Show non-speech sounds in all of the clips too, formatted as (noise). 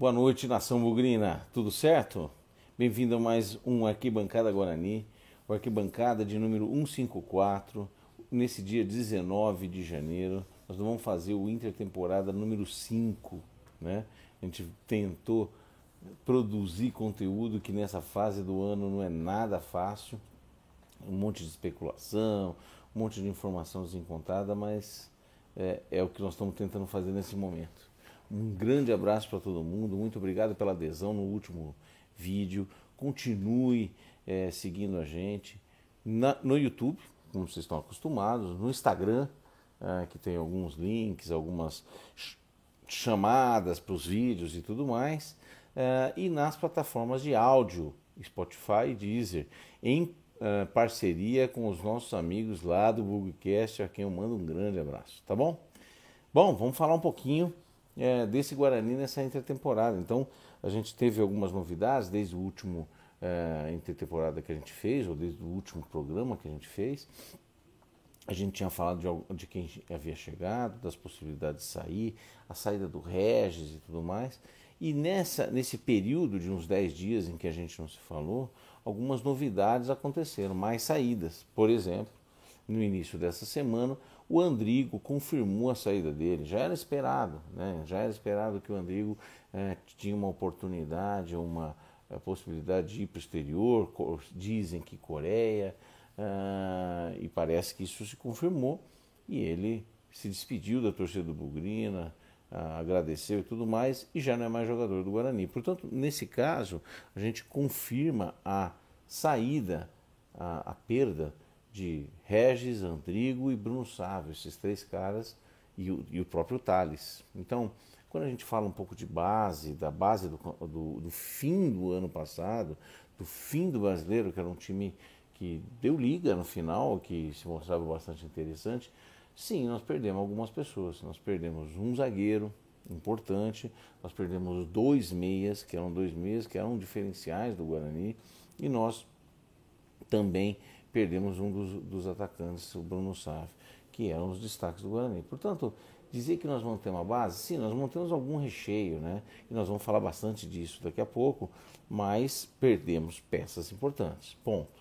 Boa noite, nação bugrina. Tudo certo? Bem-vindo a mais um Arquibancada Guarani, o Arquibancada de número 154, nesse dia 19 de janeiro. Nós vamos fazer o Intertemporada número 5, né? A gente tentou produzir conteúdo que nessa fase do ano não é nada fácil. Um monte de especulação, um monte de informação desencontrada, mas é, é o que nós estamos tentando fazer nesse momento. Um grande abraço para todo mundo, muito obrigado pela adesão no último vídeo. Continue é, seguindo a gente Na, no YouTube, como vocês estão acostumados, no Instagram, é, que tem alguns links, algumas chamadas para os vídeos e tudo mais, é, e nas plataformas de áudio, Spotify e Deezer, em é, parceria com os nossos amigos lá do Bugcast, a quem eu mando um grande abraço, tá bom? Bom, vamos falar um pouquinho é, desse Guarani nessa intertemporada. Então, a gente teve algumas novidades desde o último é, intertemporada que a gente fez, ou desde o último programa que a gente fez. A gente tinha falado de, de quem havia chegado, das possibilidades de sair, a saída do Regis e tudo mais. E nessa, nesse período de uns 10 dias em que a gente não se falou, algumas novidades aconteceram, mais saídas. Por exemplo, no início dessa semana, o Andrigo confirmou a saída dele. Já era esperado, né? já era esperado que o Andrigo é, tinha uma oportunidade, uma é, possibilidade de ir para o exterior. Dizem que Coreia, é, e parece que isso se confirmou. E ele se despediu da torcida do Bugrina, agradeceu e tudo mais, e já não é mais jogador do Guarani. Portanto, nesse caso, a gente confirma a saída, a, a perda de Regis, Andrigo e Bruno Sávio, esses três caras, e o, e o próprio Thales. Então, quando a gente fala um pouco de base, da base do, do, do, fim do ano passado, do fim do brasileiro, que era um time que deu liga no final, que se mostrava bastante interessante, sim, nós perdemos algumas pessoas. Nós perdemos um zagueiro importante, nós perdemos dois meias, que eram dois meias que eram diferenciais do Guarani, e nós também perdemos um dos, dos atacantes, o Bruno Saf, que eram os destaques do Guarani. Portanto, dizer que nós vamos ter uma base, sim, nós mantemos algum recheio, né? E nós vamos falar bastante disso daqui a pouco, mas perdemos peças importantes. Ponto.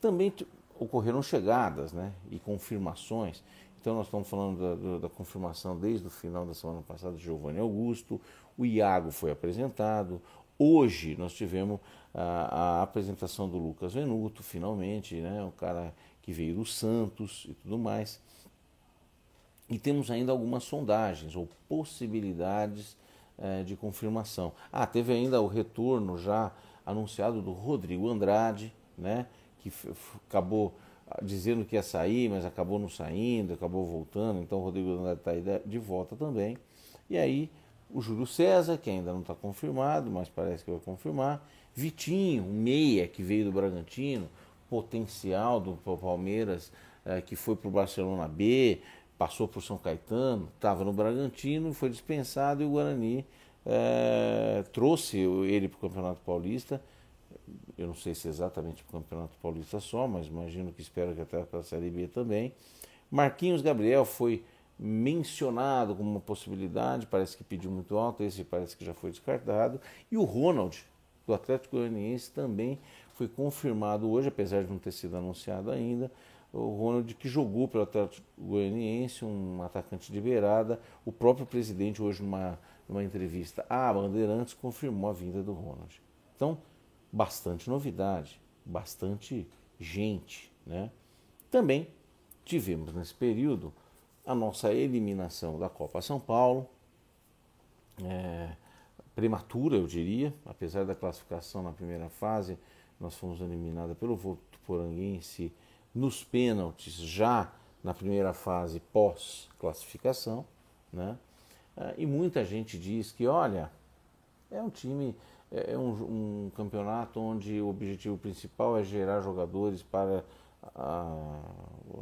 Também ocorreram chegadas, né? E confirmações. Então nós estamos falando da, da, confirmação desde o final da semana passada de Giovanni Augusto, o Iago foi apresentado, Hoje nós tivemos a, a, apresentação do Lucas Venuto, finalmente, né, um cara que veio do Santos e tudo mais. E temos ainda algumas sondagens ou possibilidades é, de confirmação. Ah, teve ainda o retorno já anunciado do Rodrigo Andrade, né, que acabou dizendo que ia sair, mas acabou não saindo, acabou voltando. Então o Rodrigo Andrade está aí de volta também. E aí o Júlio César, que ainda não está confirmado, mas parece que vai confirmar. Vitinho, um meia que veio do Bragantino, potencial do Palmeiras, é, que foi para o Barcelona B, passou por São Caetano, estava no Bragantino, foi dispensado e o Guarani é, trouxe ele para o Campeonato Paulista. Eu não sei se é exatamente para o Campeonato Paulista só, mas imagino que espero que até para a Série B também. Marquinhos Gabriel foi mencionado como uma possibilidade, parece que pediu muito alto, esse parece que já foi descartado. E o Ronald, do Atlético Goianiense, também foi confirmado hoje, apesar de não ter sido anunciado ainda. O Ronald que jogou pelo Atlético Goianiense, um atacante de beirada. O próprio presidente, hoje, numa, numa entrevista à Bandeirantes, confirmou a vinda do Ronald. Então, bastante novidade, bastante gente. Né? Também tivemos nesse período a nossa eliminação da Copa São Paulo, é, prematura eu diria, apesar da classificação na primeira fase, nós fomos eliminados pelo Votuporanguense nos pênaltis já na primeira fase pós-classificação, né? É, e muita gente diz que, olha, é um time, é, é um, um campeonato onde o objetivo principal é gerar jogadores para a,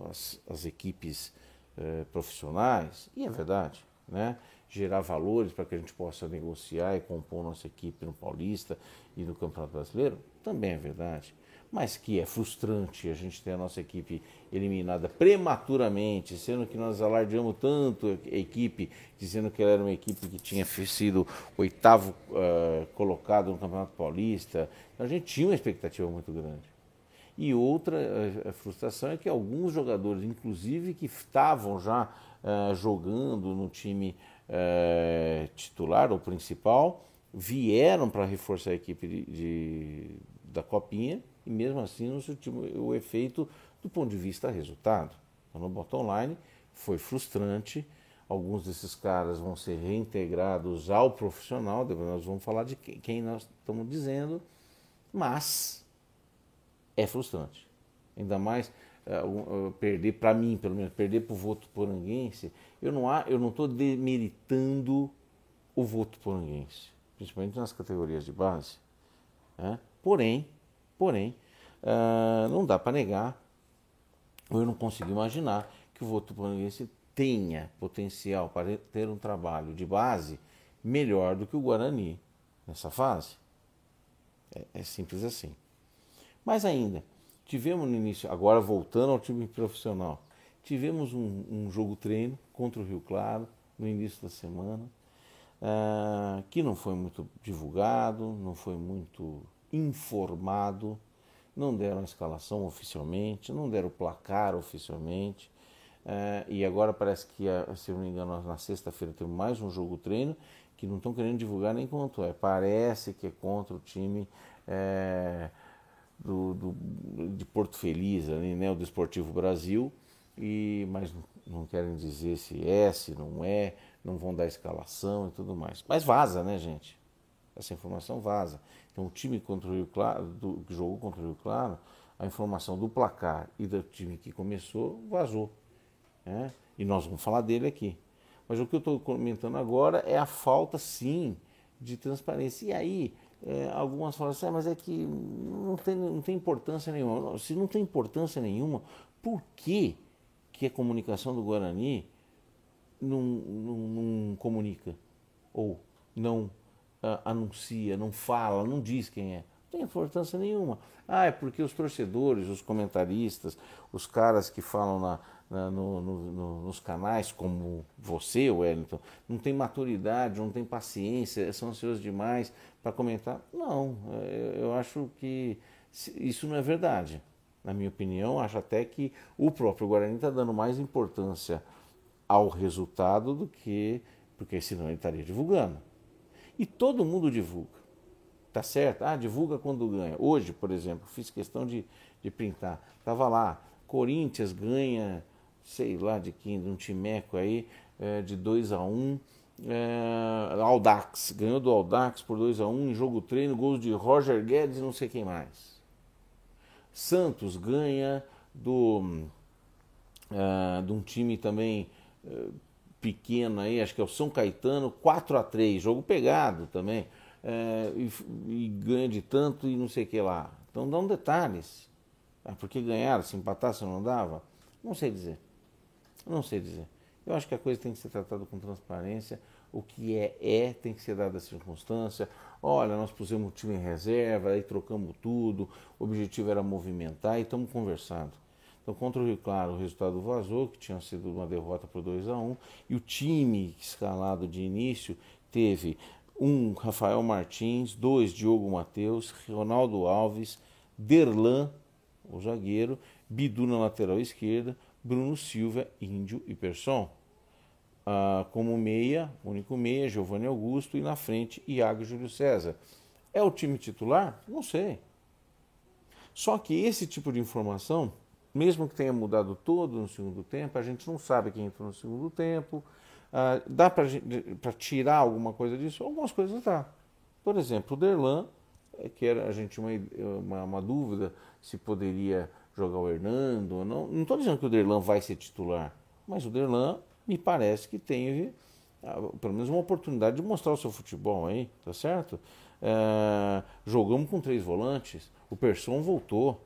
as, as equipes é, profissionais, e é verdade, né? gerar valores para que a gente possa negociar e compor nossa equipe no Paulista e no Campeonato Brasileiro, também é verdade. mas que é frustrante a gente ter a nossa equipe eliminada prematuramente, sendo que nós alardeamos tanto a equipe, dizendo que ela era uma equipe que tinha sido oitavo uh, colocado no Campeonato Paulista. A gente tinha uma expectativa muito grande. E outra uh, frustração é que alguns jogadores, inclusive que estavam já uh, jogando no time titular ou principal, vieram para reforçar a equipe de, de, da Copinha e mesmo assim não surtiu o efeito do ponto de vista resultado. Então, no bottom line foi frustrante. Alguns desses caras vão ser reintegrados ao profissional, depois nós vamos falar de quem nós estamos dizendo, mas é frustrante. Ainda mais uh, uh, perder, para mim, pelo menos, perder para o voto poranguense. Eu não estou demeritando o voto poranguense, principalmente nas categorias de base. Né? Porém, Porém, uh, não dá para negar, eu não consigo imaginar, que o voto votuporanguense tenha potencial para ter um trabalho de base melhor do que o Guarani nessa fase. É, é simples assim. Mas ainda, tivemos no início, agora voltando ao time profissional, tivemos um, um jogo treino contra o Rio Claro no início da semana, uh, que não foi muito divulgado, não foi muito informado, não deram a escalação oficialmente, não deram o placar oficialmente. Uh, e agora parece que, se eu não me engano, na sexta-feira tem mais um jogo treino que não estão querendo divulgar nem quanto é. Parece que é contra o time é, do, do, de Porto Feliz, ali, né, o Desportivo Brasil, e, mas não querem dizer se é, se não é, não vão dar escalação e tudo mais. Mas vaza, né, gente? Essa informação vaza. Então, o time contra o Rio Claro, do, que jogou contra o Rio Claro, a informação do placar e do time que começou vazou. Né? E nós vamos falar dele aqui. Mas o que eu estou comentando agora é a falta, sim, de transparência. E aí, é, algumas falam assim, ah, mas é que não tem, não tem importância nenhuma. Se não tem importância nenhuma, por que, que a comunicação do Guarani não, não, não comunica? Ou não uh, anuncia, não fala, não diz quem é. Não tem importância nenhuma. Ah, é porque os torcedores, os comentaristas, os caras que falam na, na, no, no, no, nos canais, como você, Wellington, não tem maturidade, não tem paciência, são ansiosos demais para comentar. Não, é, eu acho que isso não é verdade. Na minha opinião, acho até que o próprio Guarani está dando mais importância ao resultado do que. porque senão ele estaria divulgando. E todo mundo divulga. Tá certo? Ah, divulga quando ganha. Hoje, por exemplo, fiz questão de, de printar. Tava lá, Corinthians ganha, sei lá de quem, de um timeco aí, é, de 2 a 1 um, é, Aldax, ganhou do Aldax por 2 a 1 um, em jogo treino, gols de Roger Guedes e não sei quem mais. Santos ganha do uh, de um time também uh, pequeno aí, acho que é o São Caetano, 4 a 3 jogo pegado também, é, e, e, ganha de tanto e não sei o que lá. Então dão detalhes. Ah, porque ganharam, se empatasse não dava? Não sei dizer. Não sei dizer. Eu acho que a coisa tem que ser tratada com transparência. O que é, é, tem que ser dada a circunstância. Olha, nós pusemos o time em reserva, aí trocamos tudo. O objetivo era movimentar e estamos conversando. Então, contra o Rio Claro, o resultado vazou, que tinha sido uma derrota por 2 a 1 e o time escalado de início teve um Rafael Martins, dois Diogo Matheus, Ronaldo Alves, Derlan, o zagueiro, Bidu na lateral esquerda, Bruno Silva, Índio e Persson. Ah, como meia, único meia, Giovanni Augusto e na frente Iago Júlio César. É o time titular? Não sei. Só que esse tipo de informação mesmo que tenha mudado todo no segundo tempo, a gente não sabe quem entrou no segundo tempo. Ah, dá para tirar alguma coisa disso? Algumas coisas dá. Por exemplo, o Derlan, é, que era a gente uma, uma, uma dúvida se poderia jogar o Hernando não. Estou dizendo que o Derlan vai ser titular, mas o Derlan me parece que teve ah, pelo menos uma oportunidade de mostrar o seu futebol aí, tá certo? É, jogamos com três volantes, o Persson voltou.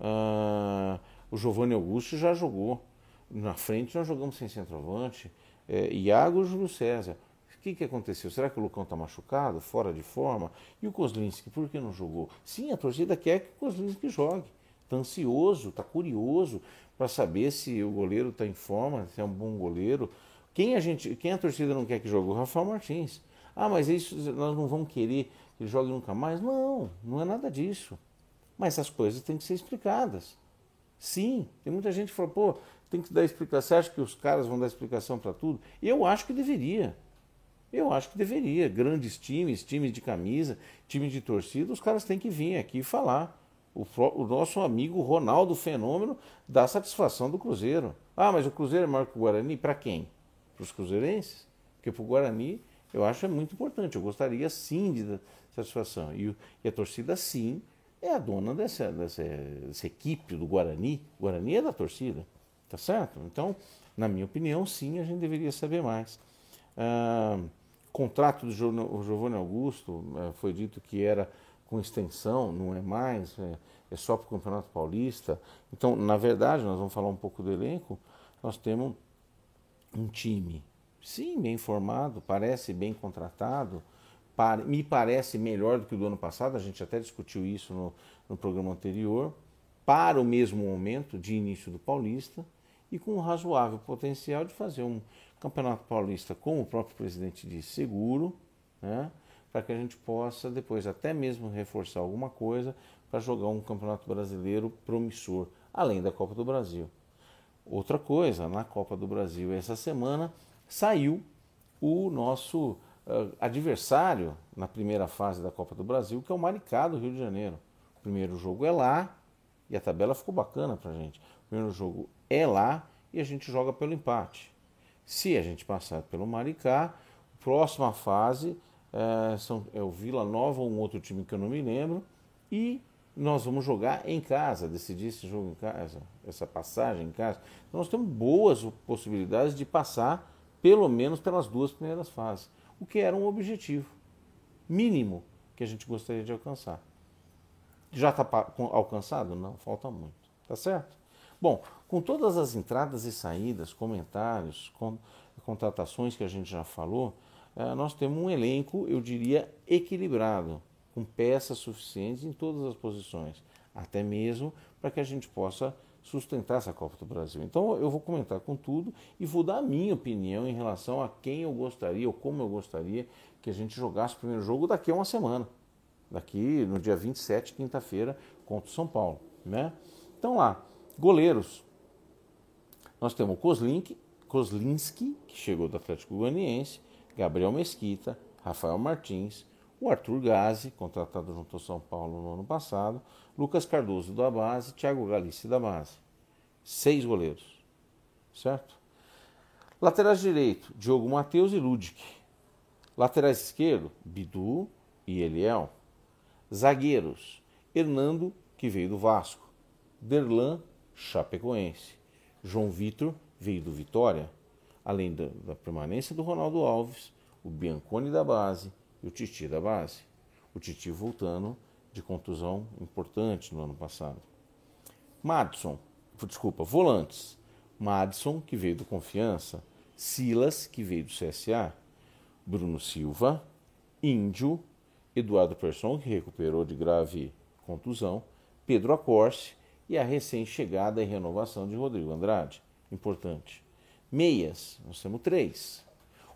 Uh, o Giovanni Augusto já jogou. Na frente nós jogamos sem centroavante. É, Iago e Júlio César. que, que aconteceu? Será que o Lucão está machucado, fora de forma? E o Kozlinski, por que não jogou? Sim, a torcida quer que o Kozlinski jogue. Está ansioso, está curioso para saber se o goleiro está em forma, se é um bom goleiro. Quem a, gente, quem a torcida não quer que jogue? O Rafael Martins. Ah, mas isso nós não vamos querer que ele jogue nunca mais? Não, não é nada disso. Mas as coisas têm que ser explicadas. Sim, tem muita gente que fala, pô, tem que dar explicação. Você acha que os caras vão dar explicação para tudo? Eu acho que deveria. Eu acho que deveria. Grandes times, times de camisa, time de torcida, os caras têm que vir aqui falar. O, o, nosso amigo Ronaldo Fenômeno dá satisfação do Cruzeiro. Ah, mas o Cruzeiro é maior que o Guarani? Para quem? Para os cruzeirenses? Porque para o Guarani eu acho é muito importante. Eu gostaria sim de satisfação. E, e a torcida sim é a dona dessa, dessa, dessa, equipe do Guarani. O Guarani é da torcida, tá certo? Então, na minha opinião, sim, a gente deveria saber mais. Ah, contrato do Giovanni Augusto eh, foi dito que era com extensão, não é mais, é, é só para o Campeonato Paulista. Então, na verdade, nós vamos falar um pouco do elenco, nós temos um time, sim, bem formado, parece bem contratado, me parece melhor do que o do ano passado, a gente até discutiu isso no, no programa anterior, para o mesmo momento de início do Paulista e com um razoável potencial de fazer um Campeonato Paulista, como o próprio presidente disse, seguro, né? Para que a gente possa depois até mesmo reforçar alguma coisa para jogar um campeonato brasileiro promissor, além da Copa do Brasil. Outra coisa, na Copa do Brasil essa semana saiu o nosso uh, adversário na primeira fase da Copa do Brasil, que é o Maricá do Rio de Janeiro. O primeiro jogo é lá e a tabela ficou bacana para a gente. O primeiro jogo é lá e a gente joga pelo empate. Se a gente passar pelo Maricá, próxima fase é, são, é o Vila Nova, um outro time que eu não me lembro, e nós vamos jogar em casa, decidir esse jogo em casa, essa passagem em casa. Então nós temos boas possibilidades de passar pelo menos pelas duas primeiras fases, o que era um objetivo mínimo que a gente gostaria de alcançar. Já está alcançado? Não, falta muito. Tá certo? Bom, com todas as entradas e saídas, comentários, contratações que a gente já falou, nós temos um elenco, eu diria, equilibrado, com peças suficientes em todas as posições, até mesmo para que a gente possa sustentar essa Copa do Brasil. Então eu vou comentar com tudo e vou dar a minha opinião em relação a quem eu gostaria ou como eu gostaria que a gente jogasse o primeiro jogo daqui a uma semana. Daqui no dia 27, quinta-feira, contra o São Paulo. Né? Então lá, goleiros. Nós temos o Kozlink, Kozlinski, que chegou do Atlético Goianiense, Gabriel Mesquita, Rafael Martins, o Arthur Gazi, contratado junto ao São Paulo no ano passado, Lucas Cardoso da base, Thiago Galice da base. Seis goleiros, certo? Laterais direito, Diogo Matheus e Ludic. Laterais esquerdo, Bidu e Eliel. Zagueiros, Hernando, que veio do Vasco. Derlan, Chapecoense. João Vitor, veio do Vitória além da, permanência do Ronaldo Alves, o Bianconi da base e o Titi da base. O Titi voltando de contusão importante no ano passado. Madison, desculpa, volantes. Madison, que veio do Confiança, Silas, que veio do CSA, Bruno Silva, Índio, Eduardo Persson, que recuperou de grave contusão, Pedro Acorce e a recém-chegada e renovação de Rodrigo Andrade. Importante. Meias, nós temos três.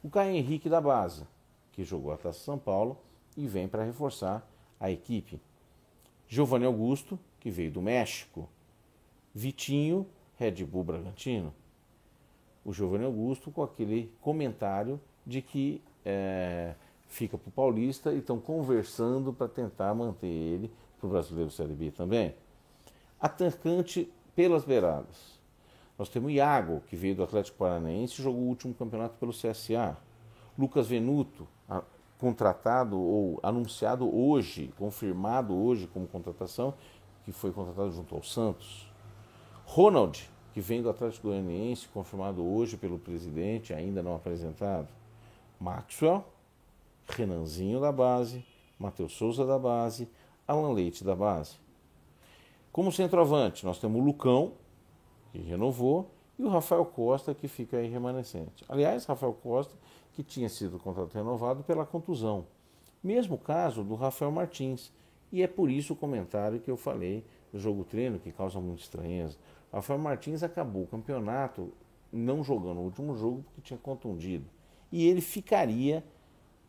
O Caio Henrique da base, que jogou a Taça São Paulo e vem para reforçar a equipe. Giovanni Augusto, que veio do México. Vitinho, Red Bull Bragantino. O Giovanni Augusto com aquele comentário de que é, fica para o Paulista e estão conversando para tentar manter ele para o Brasileiro Série B também. Atacante pelas beiradas. Nós temos Iago, que veio do Atlético Paranaense e jogou o último campeonato pelo CSA. Lucas Venuto, contratado ou anunciado hoje, confirmado hoje como contratação, que foi contratado junto ao Santos. Ronald, que vem do Atlético Goianiense, confirmado hoje pelo presidente, ainda não apresentado. Maxwell, Renanzinho da base, Matheus Souza da base, Alan Leite da base. Como centroavante, nós temos o Lucão, que renovou, e o Rafael Costa, que fica aí remanescente. Aliás, Rafael Costa, que tinha sido contrato renovado pela contusão. Mesmo caso do Rafael Martins. E é por isso o comentário que eu falei do jogo treino, que causa muita estranheza. Rafael Martins acabou o campeonato não jogando o último jogo porque tinha contundido. E ele ficaria,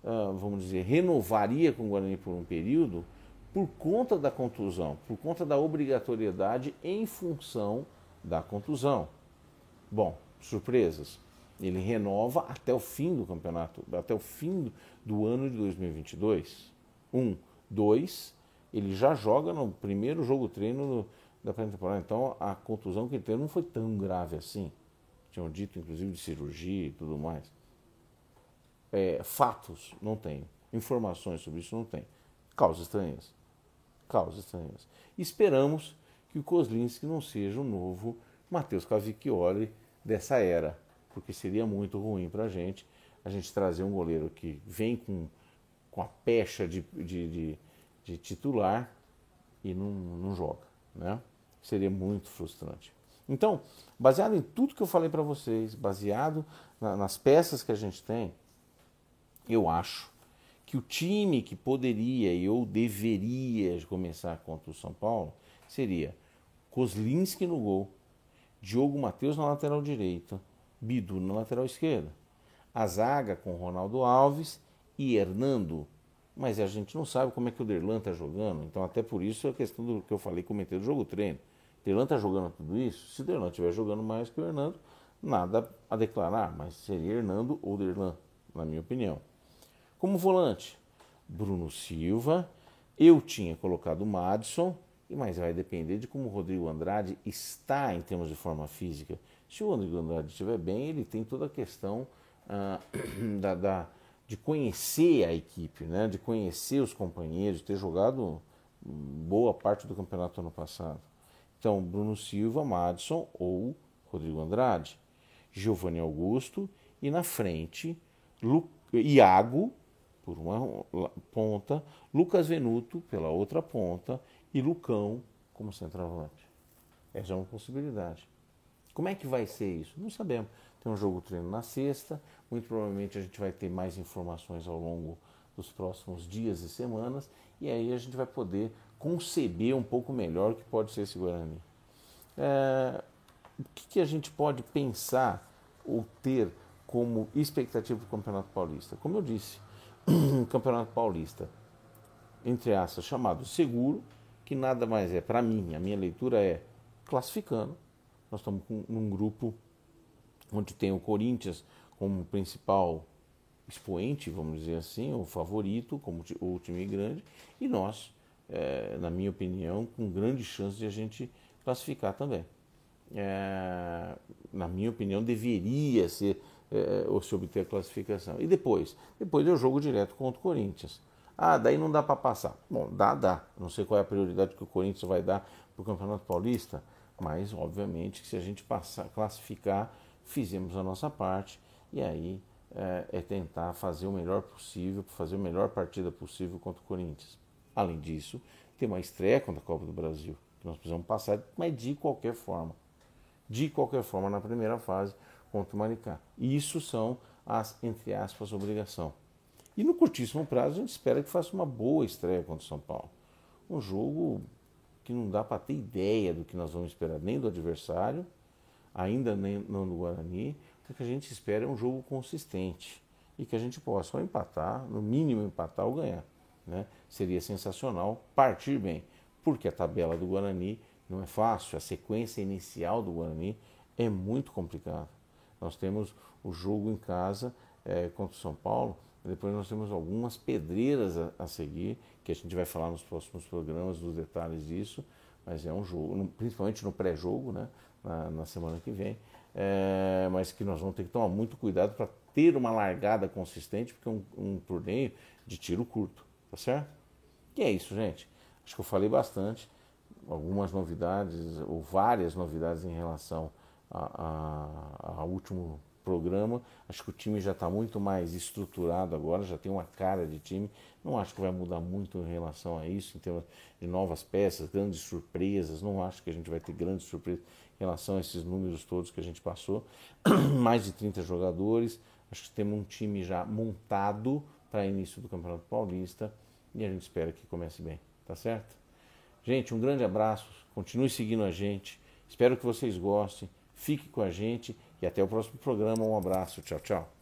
uh, vamos dizer, renovaria com o Guarani por um período por conta da contusão, por conta da obrigatoriedade em função da contusão. Bom, surpresas. Ele renova até o fim do campeonato, até o fim do ano de 2022. Um. Dois, ele já joga no primeiro jogo treino da pré-temporada. Então a contusão que ele teve não foi tão grave assim. Tinham dito, inclusive, de cirurgia e tudo mais. É, fatos, não tem. Informações sobre isso, não tem. Causas estranhas. Causas estranhas. Esperamos que o Kozlinski não seja o novo Matheus Cavicchioli dessa era, porque seria muito ruim para a gente a gente trazer um goleiro que vem com, com a pecha de, de, de, de titular e não, não joga. Né? Seria muito frustrante. Então, baseado em tudo que eu falei para vocês, baseado na, nas peças que a gente tem, eu acho que o time que poderia e ou deveria começar contra o São Paulo seria Kozlinski no gol, Diogo Matheus na lateral direita, Bidu na lateral esquerda, a zaga com Ronaldo Alves e Hernando. Mas a gente não sabe como é que o Derlan está jogando, então até por isso a questão do que eu falei, comentei do jogo treino. Derlan está jogando tudo isso? Se Derlan estiver jogando mais que o Hernando, nada a declarar, mas seria Hernando ou Derlan, na minha opinião. Como volante, Bruno Silva. Eu tinha colocado o Madison, mas vai depender de como o Rodrigo Andrade está em termos de forma física. Se o Rodrigo Andrade estiver bem, ele tem toda a questão ah, (clears throat) da, da, de conhecer a equipe, né? de conhecer os companheiros, ter jogado boa parte do campeonato ano passado. Então, Bruno Silva, Madison ou Rodrigo Andrade, Giovanni Augusto e na frente Lu, Iago por uma ponta, Lucas Venuto pela outra ponta e Lucão como centroavante. Essa é uma possibilidade. Como é que vai ser isso? Não sabemos. Tem um jogo treino na sexta, muito provavelmente a gente vai ter mais informações ao longo dos próximos dias e semanas, e aí a gente vai poder conceber um pouco melhor o que pode ser esse Guarani. É, o que, que, a gente pode pensar ou ter como expectativa para o Campeonato Paulista? Como eu disse, um (clears throat) Campeonato Paulista, entre aspas, chamado seguro, que nada mais é, para mim, a minha leitura é classificando. Nós estamos num grupo onde tem o Corinthians como principal expoente, vamos dizer assim, o favorito, como o time grande, e nós é, na minha opinião, com grande chance de a gente classificar também. É, na minha opinião, deveria ser é, ou se obter a classificação. E depois? Depois eu jogo direto contra o Corinthians. Ah, daí não dá para passar. Bom, dá, dá. Não sei qual é a prioridade que o Corinthians vai dar para o Campeonato Paulista, mas obviamente que se a gente passar, classificar, fizemos a nossa parte e aí é, é tentar fazer o melhor possível, fazer a melhor partida possível contra o Corinthians. Além disso, tem uma estreia contra a Copa do Brasil, que nós precisamos passar, mas de qualquer forma. De qualquer forma, na primeira fase, contra o Maricá. E isso são as, entre aspas, obrigação. E no curtíssimo prazo, a gente espera que faça uma boa estreia contra o São Paulo. Um jogo que não dá para ter ideia do que nós vamos esperar, nem do adversário, ainda nem não do Guarani. O que a gente espera é um jogo consistente e que a gente possa ou empatar, no mínimo empatar ou ganhar. Né? Seria sensacional partir bem, porque a tabela do Guarani não é fácil, a sequência inicial do Guarani é muito complicada. Nós temos o jogo em casa é, contra o São Paulo, depois nós temos algumas pedreiras a, a, seguir, que a gente vai falar nos próximos programas dos detalhes disso, mas é um jogo, no, principalmente no pré-jogo, né, na, na, semana que vem, é, mas que nós vamos ter que tomar muito cuidado para ter uma largada consistente, porque é um, um torneio de tiro curto. Tá certo? E é isso, gente. Acho que eu falei bastante. Algumas novidades, ou várias novidades em relação ao último programa. Acho que o time já está muito mais estruturado agora, já tem uma cara de time. Não acho que vai mudar muito em relação a isso, em termos de novas peças, grandes surpresas. Não acho que a gente vai ter grandes surpresas em relação a esses números todos que a gente passou. (clears throat) mais de 30 jogadores, Acho que temos um time já montado para início do Campeonato Paulista e a gente espera que comece bem, tá certo? Gente, um grande abraço, continue seguindo a gente, espero que vocês gostem, fique com a gente e até o próximo programa. Um abraço, tchau, tchau.